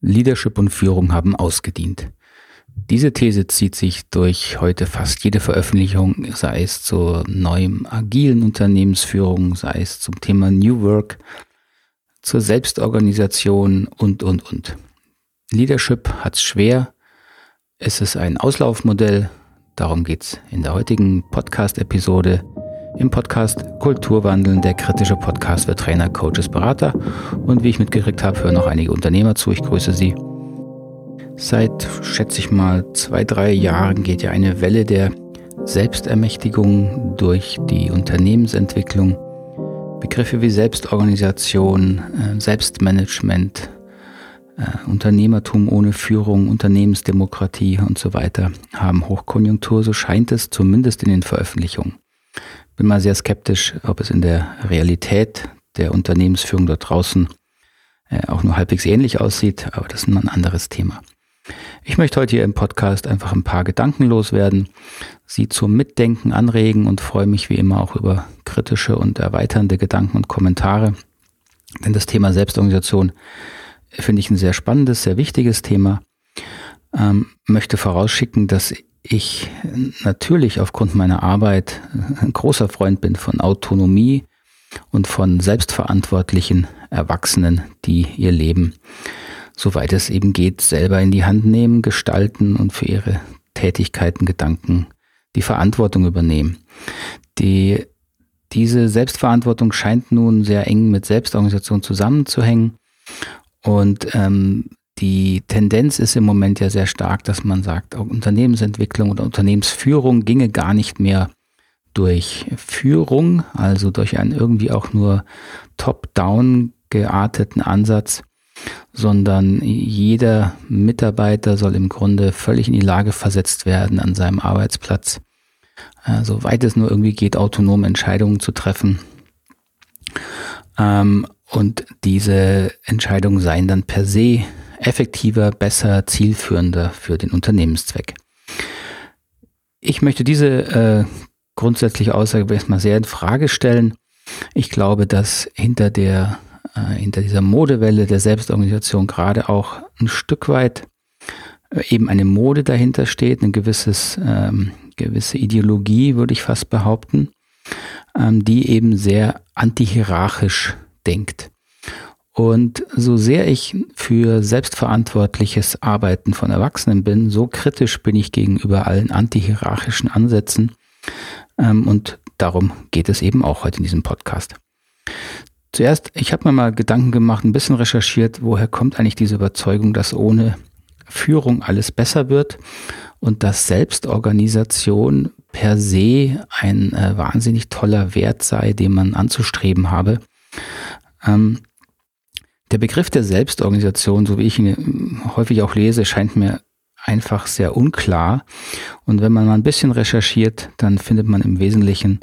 Leadership und Führung haben ausgedient. Diese These zieht sich durch heute fast jede Veröffentlichung, sei es zur neuen agilen Unternehmensführung, sei es zum Thema New Work, zur Selbstorganisation und, und, und. Leadership hat's schwer. Es ist ein Auslaufmodell. Darum geht's in der heutigen Podcast-Episode im Podcast Kulturwandeln, der kritische Podcast für Trainer, Coaches, Berater. Und wie ich mitgekriegt habe, hören noch einige Unternehmer zu. Ich grüße Sie. Seit, schätze ich mal, zwei, drei Jahren geht ja eine Welle der Selbstermächtigung durch die Unternehmensentwicklung. Begriffe wie Selbstorganisation, äh, Selbstmanagement, äh, Unternehmertum ohne Führung, Unternehmensdemokratie und so weiter haben Hochkonjunktur, so scheint es zumindest in den Veröffentlichungen. Bin mal sehr skeptisch, ob es in der Realität der Unternehmensführung dort draußen äh, auch nur halbwegs ähnlich aussieht, aber das ist ein anderes Thema. Ich möchte heute hier im Podcast einfach ein paar Gedanken loswerden, Sie zum Mitdenken anregen und freue mich wie immer auch über kritische und erweiternde Gedanken und Kommentare. Denn das Thema Selbstorganisation finde ich ein sehr spannendes, sehr wichtiges Thema. Ähm, möchte vorausschicken, dass ich natürlich aufgrund meiner Arbeit ein großer Freund bin von Autonomie und von selbstverantwortlichen Erwachsenen, die ihr Leben, soweit es eben geht, selber in die Hand nehmen, gestalten und für ihre Tätigkeiten, Gedanken die Verantwortung übernehmen. Die, diese Selbstverantwortung scheint nun sehr eng mit Selbstorganisation zusammenzuhängen. Und ähm, die Tendenz ist im Moment ja sehr stark, dass man sagt, Unternehmensentwicklung oder Unternehmensführung ginge gar nicht mehr durch Führung, also durch einen irgendwie auch nur top-down gearteten Ansatz, sondern jeder Mitarbeiter soll im Grunde völlig in die Lage versetzt werden, an seinem Arbeitsplatz, äh, soweit es nur irgendwie geht, autonom Entscheidungen zu treffen. Ähm, und diese Entscheidungen seien dann per se effektiver, besser, zielführender für den Unternehmenszweck. Ich möchte diese äh, grundsätzliche Aussage erstmal sehr in Frage stellen. Ich glaube, dass hinter der äh, hinter dieser Modewelle der Selbstorganisation gerade auch ein Stück weit äh, eben eine Mode dahinter steht, eine gewisses, ähm, gewisse Ideologie, würde ich fast behaupten, ähm, die eben sehr antihierarchisch denkt. Und so sehr ich für selbstverantwortliches Arbeiten von Erwachsenen bin, so kritisch bin ich gegenüber allen antihierarchischen Ansätzen. Ähm, und darum geht es eben auch heute in diesem Podcast. Zuerst, ich habe mir mal Gedanken gemacht, ein bisschen recherchiert, woher kommt eigentlich diese Überzeugung, dass ohne Führung alles besser wird und dass Selbstorganisation per se ein äh, wahnsinnig toller Wert sei, den man anzustreben habe. Ähm, der Begriff der Selbstorganisation, so wie ich ihn häufig auch lese, scheint mir einfach sehr unklar. Und wenn man mal ein bisschen recherchiert, dann findet man im Wesentlichen,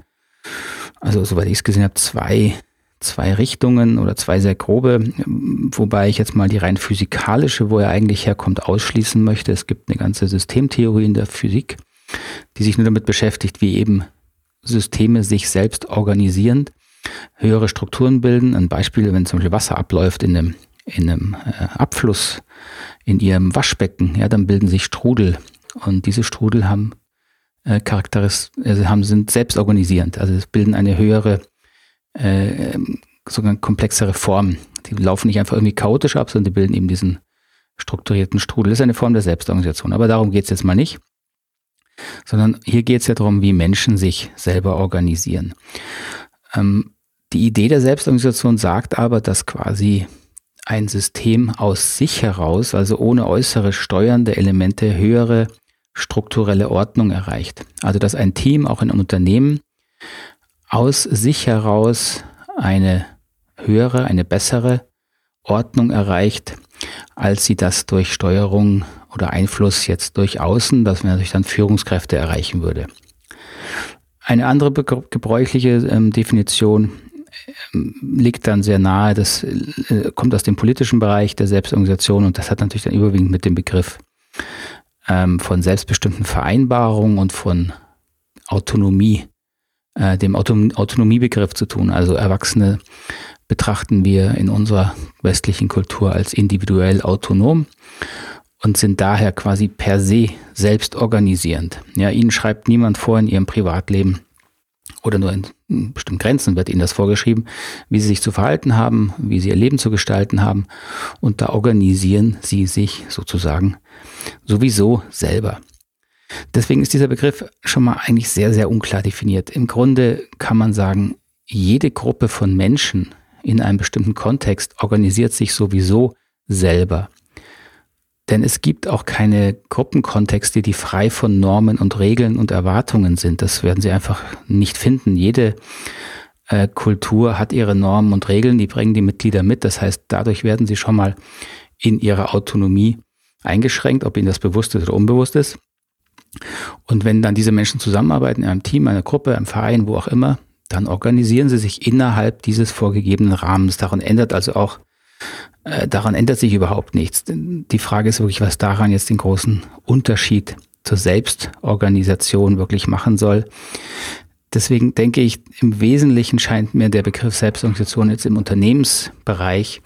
also soweit ich es gesehen habe, zwei, zwei Richtungen oder zwei sehr grobe, wobei ich jetzt mal die rein physikalische, wo er eigentlich herkommt, ausschließen möchte. Es gibt eine ganze Systemtheorie in der Physik, die sich nur damit beschäftigt, wie eben Systeme sich selbst organisieren höhere Strukturen bilden. Ein Beispiel, wenn zum Beispiel Wasser abläuft in einem, in einem äh, Abfluss in ihrem Waschbecken, ja, dann bilden sich Strudel. Und diese Strudel haben äh, also sind selbst organisierend. Also es bilden eine höhere, äh, sogar komplexere Form. Die laufen nicht einfach irgendwie chaotisch ab, sondern die bilden eben diesen strukturierten Strudel. Das ist eine Form der Selbstorganisation. Aber darum geht es jetzt mal nicht. Sondern hier geht es ja darum, wie Menschen sich selber organisieren. Ähm, die Idee der Selbstorganisation sagt aber, dass quasi ein System aus sich heraus, also ohne äußere steuernde Elemente, höhere strukturelle Ordnung erreicht. Also dass ein Team, auch in einem Unternehmen, aus sich heraus eine höhere, eine bessere Ordnung erreicht, als sie das durch Steuerung oder Einfluss jetzt durch Außen, das natürlich dann Führungskräfte erreichen würde. Eine andere gebräuchliche ähm, Definition liegt dann sehr nahe, das äh, kommt aus dem politischen Bereich der Selbstorganisation und das hat natürlich dann überwiegend mit dem Begriff ähm, von selbstbestimmten Vereinbarungen und von Autonomie, äh, dem Auto Autonomiebegriff zu tun. Also Erwachsene betrachten wir in unserer westlichen Kultur als individuell autonom und sind daher quasi per se selbst organisierend. Ja, ihnen schreibt niemand vor in ihrem Privatleben oder nur in bestimmten Grenzen wird ihnen das vorgeschrieben, wie sie sich zu verhalten haben, wie sie ihr Leben zu gestalten haben und da organisieren sie sich sozusagen sowieso selber. Deswegen ist dieser Begriff schon mal eigentlich sehr, sehr unklar definiert. Im Grunde kann man sagen, jede Gruppe von Menschen in einem bestimmten Kontext organisiert sich sowieso selber. Denn es gibt auch keine Gruppenkontexte, die frei von Normen und Regeln und Erwartungen sind. Das werden Sie einfach nicht finden. Jede äh, Kultur hat ihre Normen und Regeln, die bringen die Mitglieder mit. Das heißt, dadurch werden sie schon mal in ihrer Autonomie eingeschränkt, ob ihnen das bewusst ist oder unbewusst ist. Und wenn dann diese Menschen zusammenarbeiten in einem Team, einer Gruppe, einem Verein, wo auch immer, dann organisieren sie sich innerhalb dieses vorgegebenen Rahmens. Daran ändert also auch, äh, daran ändert sich überhaupt nichts. Die Frage ist wirklich, was daran jetzt den großen Unterschied zur Selbstorganisation wirklich machen soll. Deswegen denke ich, im Wesentlichen scheint mir der Begriff Selbstorganisation jetzt im Unternehmensbereich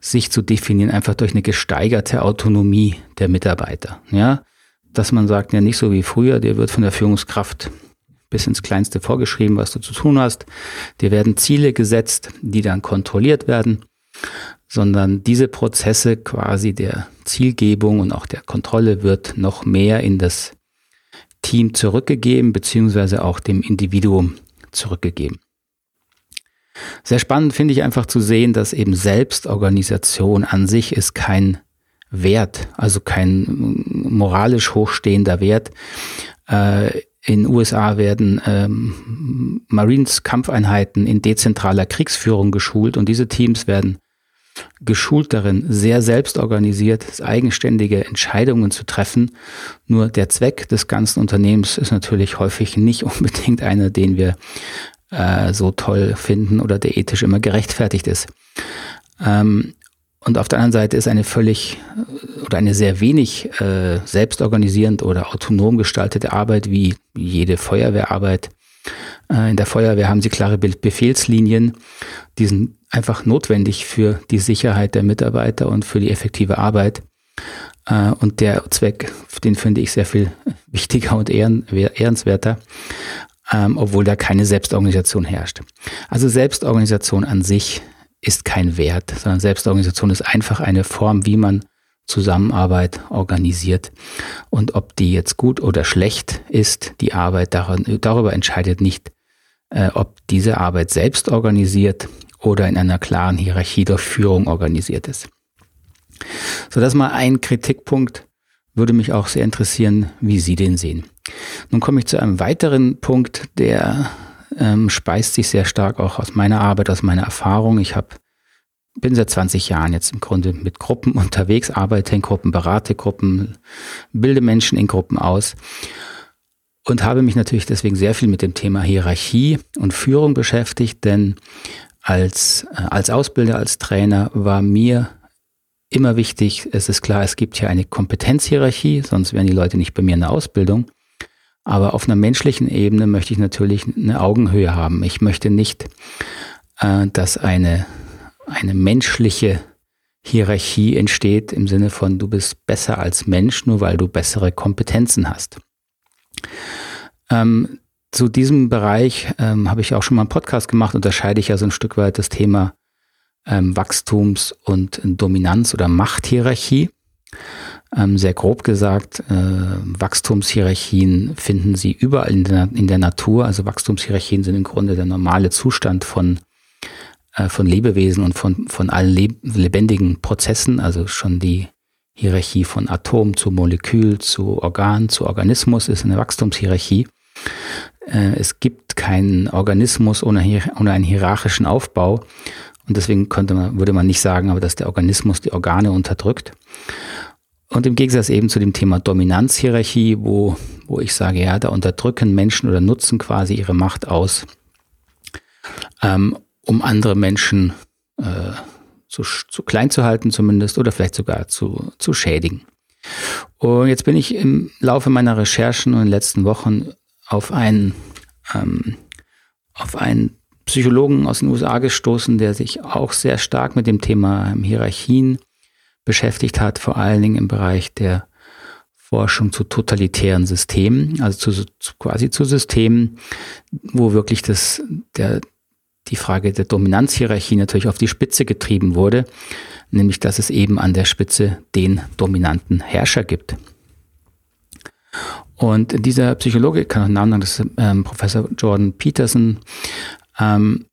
sich zu definieren, einfach durch eine gesteigerte Autonomie der Mitarbeiter. Ja, dass man sagt, ja nicht so wie früher, der wird von der Führungskraft bis ins Kleinste vorgeschrieben, was du zu tun hast. Dir werden Ziele gesetzt, die dann kontrolliert werden, sondern diese Prozesse quasi der Zielgebung und auch der Kontrolle wird noch mehr in das Team zurückgegeben, beziehungsweise auch dem Individuum zurückgegeben. Sehr spannend finde ich einfach zu sehen, dass eben Selbstorganisation an sich ist kein Wert, also kein moralisch hochstehender Wert. Äh, in USA werden ähm, Marines Kampfeinheiten in dezentraler Kriegsführung geschult und diese Teams werden geschult darin, sehr selbstorganisiert, eigenständige Entscheidungen zu treffen. Nur der Zweck des ganzen Unternehmens ist natürlich häufig nicht unbedingt einer, den wir äh, so toll finden oder der ethisch immer gerechtfertigt ist. Ähm, und auf der anderen Seite ist eine völlig oder eine sehr wenig äh, selbstorganisierend oder autonom gestaltete Arbeit wie jede Feuerwehrarbeit. Äh, in der Feuerwehr haben sie klare Befehlslinien, die sind einfach notwendig für die Sicherheit der Mitarbeiter und für die effektive Arbeit. Äh, und der Zweck, den finde ich sehr viel wichtiger und ehren, ehrenswerter, ähm, obwohl da keine Selbstorganisation herrscht. Also Selbstorganisation an sich ist kein Wert, sondern Selbstorganisation ist einfach eine Form, wie man Zusammenarbeit organisiert. Und ob die jetzt gut oder schlecht ist, die Arbeit, darüber entscheidet nicht, äh, ob diese Arbeit selbst organisiert oder in einer klaren Hierarchie durch Führung organisiert ist. So, das mal ein Kritikpunkt. Würde mich auch sehr interessieren, wie Sie den sehen. Nun komme ich zu einem weiteren Punkt, der ähm, speist sich sehr stark auch aus meiner Arbeit, aus meiner Erfahrung. Ich habe bin seit 20 Jahren jetzt im Grunde mit Gruppen unterwegs, arbeite in Gruppen, berate Gruppen, bilde Menschen in Gruppen aus und habe mich natürlich deswegen sehr viel mit dem Thema Hierarchie und Führung beschäftigt, denn als, äh, als Ausbilder, als Trainer war mir immer wichtig, es ist klar, es gibt hier eine Kompetenzhierarchie, sonst wären die Leute nicht bei mir in der Ausbildung. Aber auf einer menschlichen Ebene möchte ich natürlich eine Augenhöhe haben. Ich möchte nicht, äh, dass eine, eine menschliche Hierarchie entsteht im Sinne von, du bist besser als Mensch, nur weil du bessere Kompetenzen hast. Ähm, zu diesem Bereich ähm, habe ich auch schon mal einen Podcast gemacht, unterscheide ich ja so ein Stück weit das Thema ähm, Wachstums- und Dominanz- oder Machthierarchie. Ähm, sehr grob gesagt, äh, Wachstumshierarchien finden Sie überall in der, in der Natur. Also Wachstumshierarchien sind im Grunde der normale Zustand von, äh, von Lebewesen und von, von allen leb lebendigen Prozessen. Also schon die Hierarchie von Atom zu Molekül, zu Organ, zu Organismus ist eine Wachstumshierarchie. Äh, es gibt keinen Organismus ohne, ohne einen hierarchischen Aufbau. Und deswegen könnte man, würde man nicht sagen, aber dass der Organismus die Organe unterdrückt. Und im Gegensatz eben zu dem Thema Dominanzhierarchie, wo, wo ich sage, ja, da unterdrücken Menschen oder nutzen quasi ihre Macht aus, ähm, um andere Menschen äh, zu, zu klein zu halten zumindest oder vielleicht sogar zu, zu schädigen. Und jetzt bin ich im Laufe meiner Recherchen und in den letzten Wochen auf einen, ähm, auf einen Psychologen aus den USA gestoßen, der sich auch sehr stark mit dem Thema Hierarchien beschäftigt hat, vor allen Dingen im Bereich der Forschung zu totalitären Systemen, also zu, zu, quasi zu Systemen, wo wirklich das, der, die Frage der Dominanzhierarchie natürlich auf die Spitze getrieben wurde, nämlich dass es eben an der Spitze den dominanten Herrscher gibt. Und dieser Psychologe, ich kann auch Namen nennen, das ist ähm, Professor Jordan Peterson, ähm,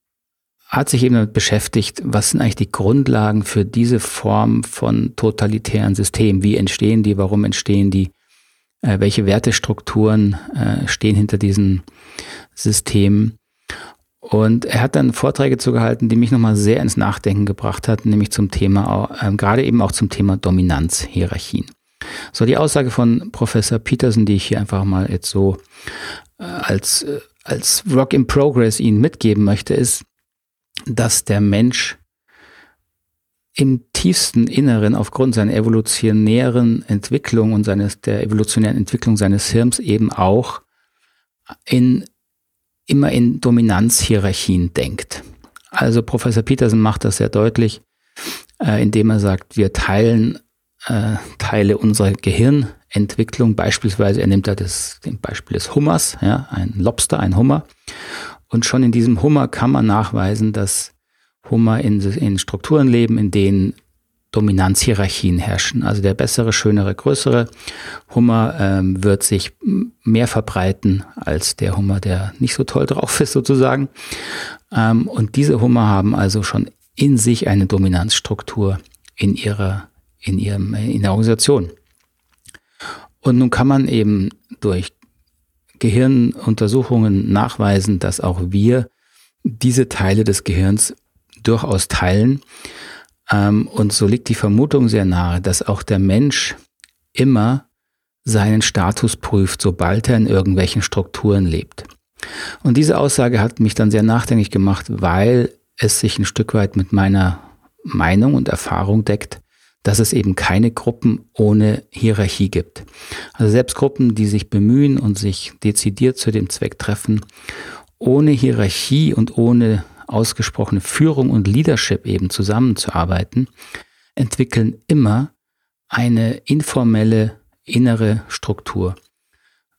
hat sich eben damit beschäftigt, was sind eigentlich die Grundlagen für diese Form von totalitären Systemen? Wie entstehen die? Warum entstehen die? Äh, welche Wertestrukturen äh, stehen hinter diesen Systemen? Und er hat dann Vorträge zugehalten, die mich nochmal sehr ins Nachdenken gebracht hat, nämlich zum Thema, äh, gerade eben auch zum Thema Dominanzhierarchien. So, die Aussage von Professor Peterson, die ich hier einfach mal jetzt so äh, als, äh, als Rock in Progress Ihnen mitgeben möchte, ist, dass der Mensch im tiefsten Inneren aufgrund seiner evolutionären Entwicklung und seines, der evolutionären Entwicklung seines Hirns eben auch in, immer in Dominanzhierarchien denkt. Also Professor Peterson macht das sehr deutlich, äh, indem er sagt, wir teilen äh, Teile unserer Gehirnentwicklung, beispielsweise, er nimmt da das, den Beispiel des Hummers, ja, ein Lobster, ein Hummer, und schon in diesem Hummer kann man nachweisen, dass Hummer in, in Strukturen leben, in denen Dominanzhierarchien herrschen. Also der bessere, schönere, größere Hummer ähm, wird sich mehr verbreiten als der Hummer, der nicht so toll drauf ist sozusagen. Ähm, und diese Hummer haben also schon in sich eine Dominanzstruktur in ihrer, in ihrem, in der Organisation. Und nun kann man eben durch Gehirnuntersuchungen nachweisen, dass auch wir diese Teile des Gehirns durchaus teilen. Ähm, und so liegt die Vermutung sehr nahe, dass auch der Mensch immer seinen Status prüft, sobald er in irgendwelchen Strukturen lebt. Und diese Aussage hat mich dann sehr nachdenklich gemacht, weil es sich ein Stück weit mit meiner Meinung und Erfahrung deckt, dass es eben keine Gruppen ohne Hierarchie gibt. Also selbst Gruppen, die sich bemühen und sich dezidiert zu dem Zweck treffen, ohne Hierarchie und ohne ausgesprochene Führung und Leadership eben zusammenzuarbeiten, entwickeln immer eine informelle innere Struktur,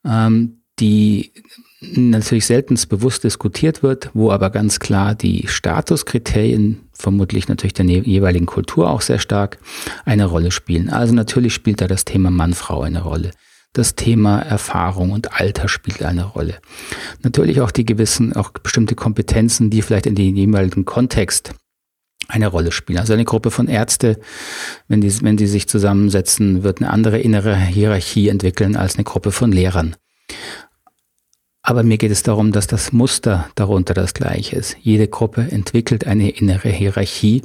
ähm, die natürlich selten bewusst diskutiert wird, wo aber ganz klar die Statuskriterien, vermutlich natürlich der jeweiligen Kultur auch sehr stark, eine Rolle spielen. Also natürlich spielt da das Thema Mann-Frau eine Rolle. Das Thema Erfahrung und Alter spielt eine Rolle. Natürlich auch die gewissen, auch bestimmte Kompetenzen, die vielleicht in den jeweiligen Kontext eine Rolle spielen. Also eine Gruppe von Ärzte, wenn die, wenn die sich zusammensetzen, wird eine andere innere Hierarchie entwickeln als eine Gruppe von Lehrern. Aber mir geht es darum, dass das Muster darunter das gleiche ist. Jede Gruppe entwickelt eine innere Hierarchie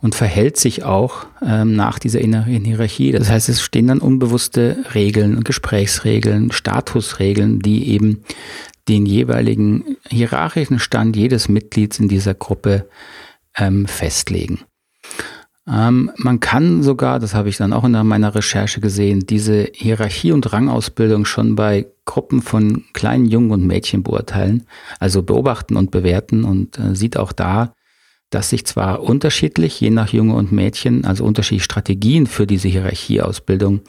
und verhält sich auch ähm, nach dieser inneren Hierarchie. Das heißt, es stehen dann unbewusste Regeln, Gesprächsregeln, Statusregeln, die eben den jeweiligen hierarchischen Stand jedes Mitglieds in dieser Gruppe ähm, festlegen. Ähm, man kann sogar, das habe ich dann auch in meiner Recherche gesehen, diese Hierarchie- und Rangausbildung schon bei Gruppen von kleinen Jungen und Mädchen beurteilen, also beobachten und bewerten und äh, sieht auch da, dass sich zwar unterschiedlich, je nach Junge und Mädchen, also unterschiedliche Strategien für diese Hierarchieausbildung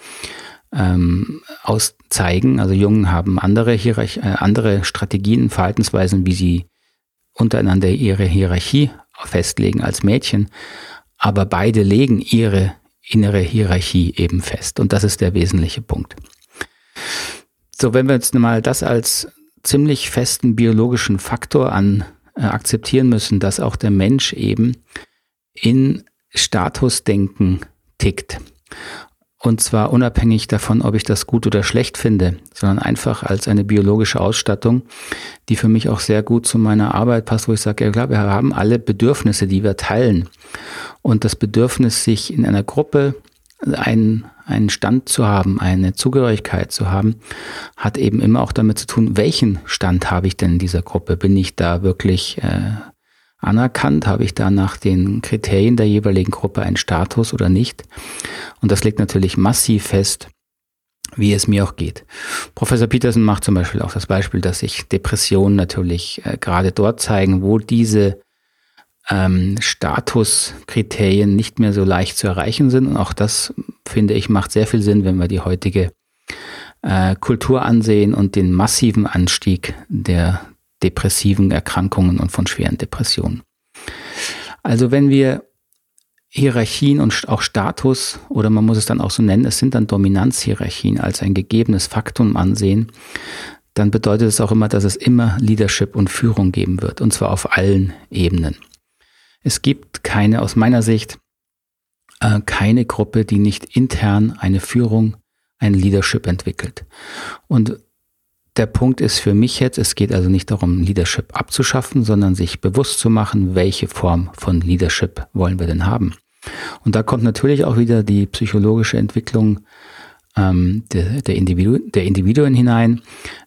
ähm, auszeigen. Also Jungen haben andere, Hierarch äh, andere Strategien, Verhaltensweisen, wie sie untereinander ihre Hierarchie festlegen als Mädchen aber beide legen ihre innere Hierarchie eben fest. Und das ist der wesentliche Punkt. So, wenn wir jetzt mal das als ziemlich festen biologischen Faktor an äh, akzeptieren müssen, dass auch der Mensch eben in Statusdenken tickt. Und zwar unabhängig davon, ob ich das gut oder schlecht finde, sondern einfach als eine biologische Ausstattung, die für mich auch sehr gut zu meiner Arbeit passt, wo ich sage, ja klar, wir haben alle Bedürfnisse, die wir teilen. Und das Bedürfnis, sich in einer Gruppe einen, einen Stand zu haben, eine Zugehörigkeit zu haben, hat eben immer auch damit zu tun, welchen Stand habe ich denn in dieser Gruppe? Bin ich da wirklich äh, anerkannt? Habe ich da nach den Kriterien der jeweiligen Gruppe einen Status oder nicht? Und das legt natürlich massiv fest, wie es mir auch geht. Professor Peterson macht zum Beispiel auch das Beispiel, dass sich Depressionen natürlich äh, gerade dort zeigen, wo diese ähm, Statuskriterien nicht mehr so leicht zu erreichen sind. Und auch das, finde ich, macht sehr viel Sinn, wenn wir die heutige äh, Kultur ansehen und den massiven Anstieg der depressiven Erkrankungen und von schweren Depressionen. Also wenn wir Hierarchien und auch Status, oder man muss es dann auch so nennen, es sind dann Dominanzhierarchien als ein gegebenes Faktum ansehen, dann bedeutet es auch immer, dass es immer Leadership und Führung geben wird, und zwar auf allen Ebenen. Es gibt keine, aus meiner Sicht, äh, keine Gruppe, die nicht intern eine Führung, ein Leadership entwickelt. Und der Punkt ist für mich jetzt, es geht also nicht darum, Leadership abzuschaffen, sondern sich bewusst zu machen, welche Form von Leadership wollen wir denn haben. Und da kommt natürlich auch wieder die psychologische Entwicklung ähm, der, der, Individu der Individuen hinein,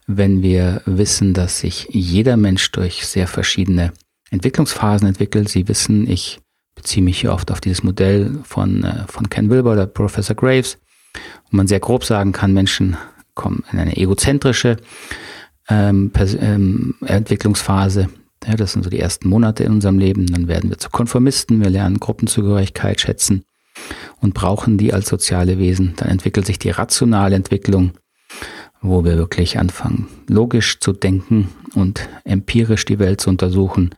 wenn wir wissen, dass sich jeder Mensch durch sehr verschiedene Entwicklungsphasen entwickelt. Sie wissen, ich beziehe mich hier oft auf dieses Modell von, äh, von Ken Wilber oder Professor Graves, wo man sehr grob sagen kann, Menschen kommen in eine egozentrische ähm, ähm, Entwicklungsphase. Ja, das sind so die ersten Monate in unserem Leben. Dann werden wir zu Konformisten, wir lernen Gruppenzugehörigkeit schätzen und brauchen die als soziale Wesen. Dann entwickelt sich die rationale Entwicklung, wo wir wirklich anfangen, logisch zu denken und empirisch die Welt zu untersuchen.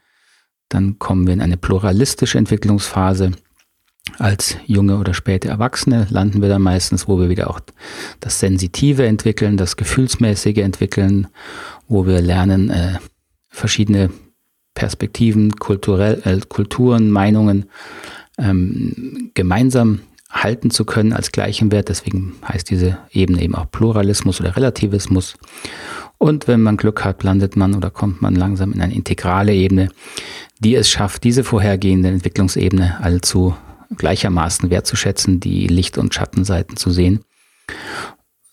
Dann kommen wir in eine pluralistische Entwicklungsphase als junge oder späte Erwachsene landen wir da meistens, wo wir wieder auch das Sensitive entwickeln, das Gefühlsmäßige entwickeln, wo wir lernen, äh, verschiedene Perspektiven, kulturell, äh, Kulturen, Meinungen ähm, gemeinsam halten zu können als gleichen Wert. Deswegen heißt diese Ebene eben auch Pluralismus oder Relativismus. Und wenn man Glück hat, landet man oder kommt man langsam in eine integrale Ebene, die es schafft, diese vorhergehende Entwicklungsebene allzu gleichermaßen wertzuschätzen, die Licht- und Schattenseiten zu sehen.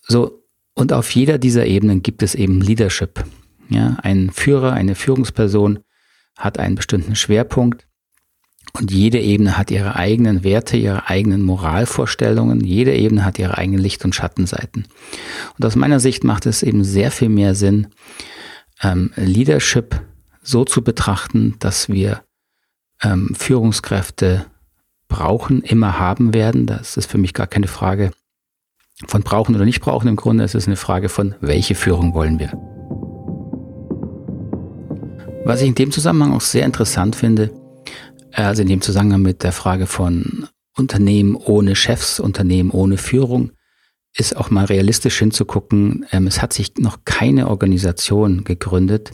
So, und auf jeder dieser Ebenen gibt es eben Leadership. Ja, ein Führer, eine Führungsperson hat einen bestimmten Schwerpunkt und jede Ebene hat ihre eigenen Werte, ihre eigenen Moralvorstellungen. Jede Ebene hat ihre eigenen Licht- und Schattenseiten. Und aus meiner Sicht macht es eben sehr viel mehr Sinn, ähm, Leadership so zu betrachten, dass wir ähm, Führungskräfte brauchen, immer haben werden. Das ist für mich gar keine Frage von brauchen oder nicht brauchen im Grunde. Es ist eine Frage von, welche Führung wollen wir. Was ich in dem Zusammenhang auch sehr interessant finde, also in dem Zusammenhang mit der Frage von Unternehmen ohne Chefs, Unternehmen ohne Führung, ist auch mal realistisch hinzugucken. Ähm, es hat sich noch keine Organisation gegründet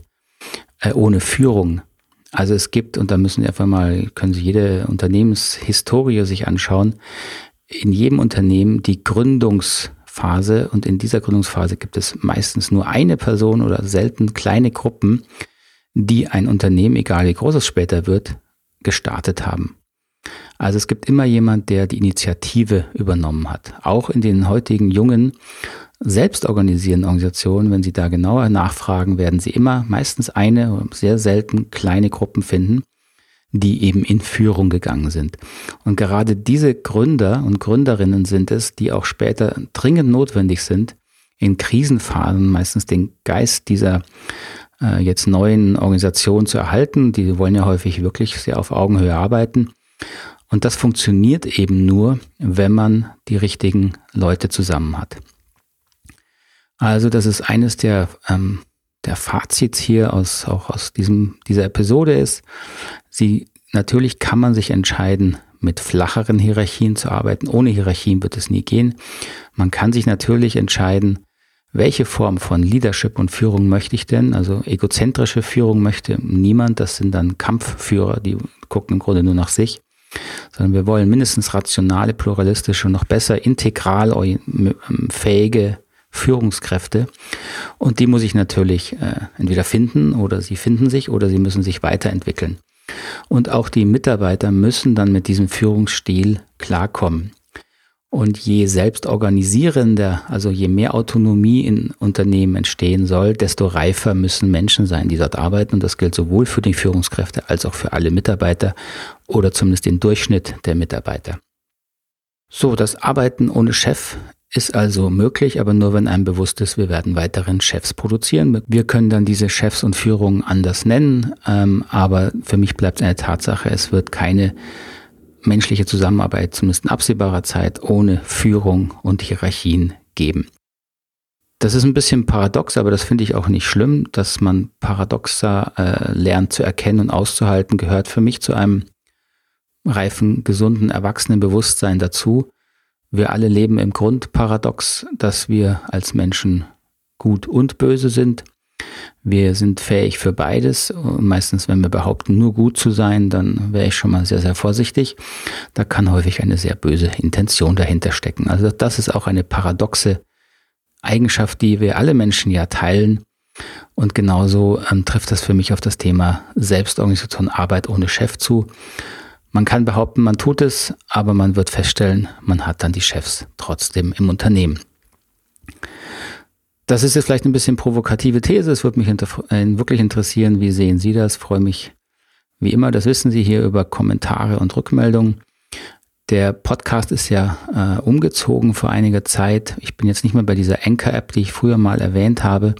äh, ohne Führung. Also es gibt, und da müssen Sie einfach mal, können Sie jede Unternehmenshistorie sich anschauen, in jedem Unternehmen die Gründungsphase und in dieser Gründungsphase gibt es meistens nur eine Person oder selten kleine Gruppen, die ein Unternehmen, egal wie groß es später wird, gestartet haben. Also es gibt immer jemand, der die Initiative übernommen hat. Auch in den heutigen jungen selbstorganisierenden Organisationen, wenn Sie da genauer nachfragen, werden Sie immer meistens eine, sehr selten kleine Gruppen finden, die eben in Führung gegangen sind. Und gerade diese Gründer und Gründerinnen sind es, die auch später dringend notwendig sind, in Krisenphasen meistens den Geist dieser äh, jetzt neuen Organisation zu erhalten. Die wollen ja häufig wirklich sehr auf Augenhöhe arbeiten. Und das funktioniert eben nur, wenn man die richtigen Leute zusammen hat. Also das ist eines der, ähm, der Fazits hier aus, auch aus diesem, dieser Episode ist, sie, natürlich kann man sich entscheiden, mit flacheren Hierarchien zu arbeiten. Ohne Hierarchien wird es nie gehen. Man kann sich natürlich entscheiden, welche Form von Leadership und Führung möchte ich denn? Also egozentrische Führung möchte niemand. Das sind dann Kampfführer, die gucken im Grunde nur nach sich. Sondern wir wollen mindestens rationale, pluralistische und noch besser integral fähige Führungskräfte. Und die muss ich natürlich äh, entweder finden oder sie finden sich oder sie müssen sich weiterentwickeln. Und auch die Mitarbeiter müssen dann mit diesem Führungsstil klarkommen. Und je selbstorganisierender, also je mehr Autonomie in Unternehmen entstehen soll, desto reifer müssen Menschen sein, die dort arbeiten. Und das gilt sowohl für die Führungskräfte als auch für alle Mitarbeiter oder zumindest den Durchschnitt der Mitarbeiter. So, das Arbeiten ohne Chef ist also möglich, aber nur wenn einem bewusst ist, wir werden weiterhin Chefs produzieren. Wir können dann diese Chefs und Führungen anders nennen, ähm, aber für mich bleibt eine Tatsache, es wird keine menschliche Zusammenarbeit, zumindest in absehbarer Zeit, ohne Führung und Hierarchien geben. Das ist ein bisschen paradox, aber das finde ich auch nicht schlimm, dass man paradoxer äh, lernt zu erkennen und auszuhalten, gehört für mich zu einem reifen, gesunden, erwachsenen Bewusstsein dazu wir alle leben im Grundparadox, dass wir als Menschen gut und böse sind. Wir sind fähig für beides. meistens, wenn wir behaupten, nur gut zu sein, dann wäre ich schon mal sehr, sehr vorsichtig. Da kann häufig eine sehr böse Intention dahinter stecken. Also das ist auch eine paradoxe Eigenschaft, die wir alle Menschen ja teilen. Und genauso ähm, trifft das für mich auf das Thema Selbstorganisation, Arbeit ohne Chef zu. Man kann behaupten, man tut es, aber man wird feststellen, man hat dann die Chefs trotzdem im Unternehmen. Das ist jetzt vielleicht ein bisschen provokative These. Es würde mich äh, wirklich interessieren, wie sehen Sie das? freue mich wie immer, das wissen Sie hier über Kommentare und Rückmeldungen. Der Podcast ist ja äh, umgezogen vor einiger Zeit. Ich bin jetzt nicht mehr bei dieser Anchor-App, die ich früher mal erwähnt habe.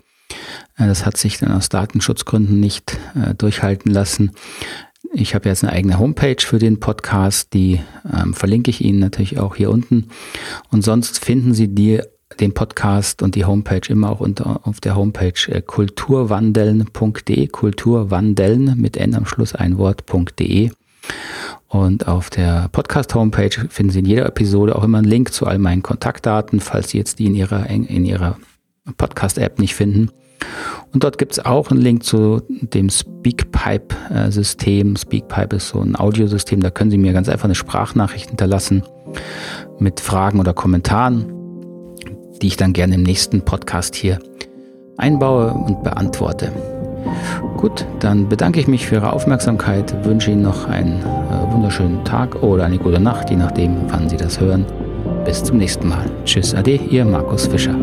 Äh, das hat sich dann aus Datenschutzgründen nicht äh, durchhalten lassen. Ich habe jetzt eine eigene Homepage für den Podcast, die ähm, verlinke ich Ihnen natürlich auch hier unten. Und sonst finden Sie die, den Podcast und die Homepage immer auch unter, auf der Homepage äh, kulturwandeln.de, kulturwandeln mit N am Schluss ein Wort.de. Und auf der Podcast-Homepage finden Sie in jeder Episode auch immer einen Link zu all meinen Kontaktdaten, falls Sie jetzt die in Ihrer, in Ihrer Podcast-App nicht finden. Und dort gibt es auch einen Link zu dem Speakpipe-System. Speakpipe ist so ein Audiosystem, da können Sie mir ganz einfach eine Sprachnachricht hinterlassen mit Fragen oder Kommentaren, die ich dann gerne im nächsten Podcast hier einbaue und beantworte. Gut, dann bedanke ich mich für Ihre Aufmerksamkeit, wünsche Ihnen noch einen äh, wunderschönen Tag oder eine gute Nacht, je nachdem, wann Sie das hören. Bis zum nächsten Mal. Tschüss, Ade, Ihr Markus Fischer.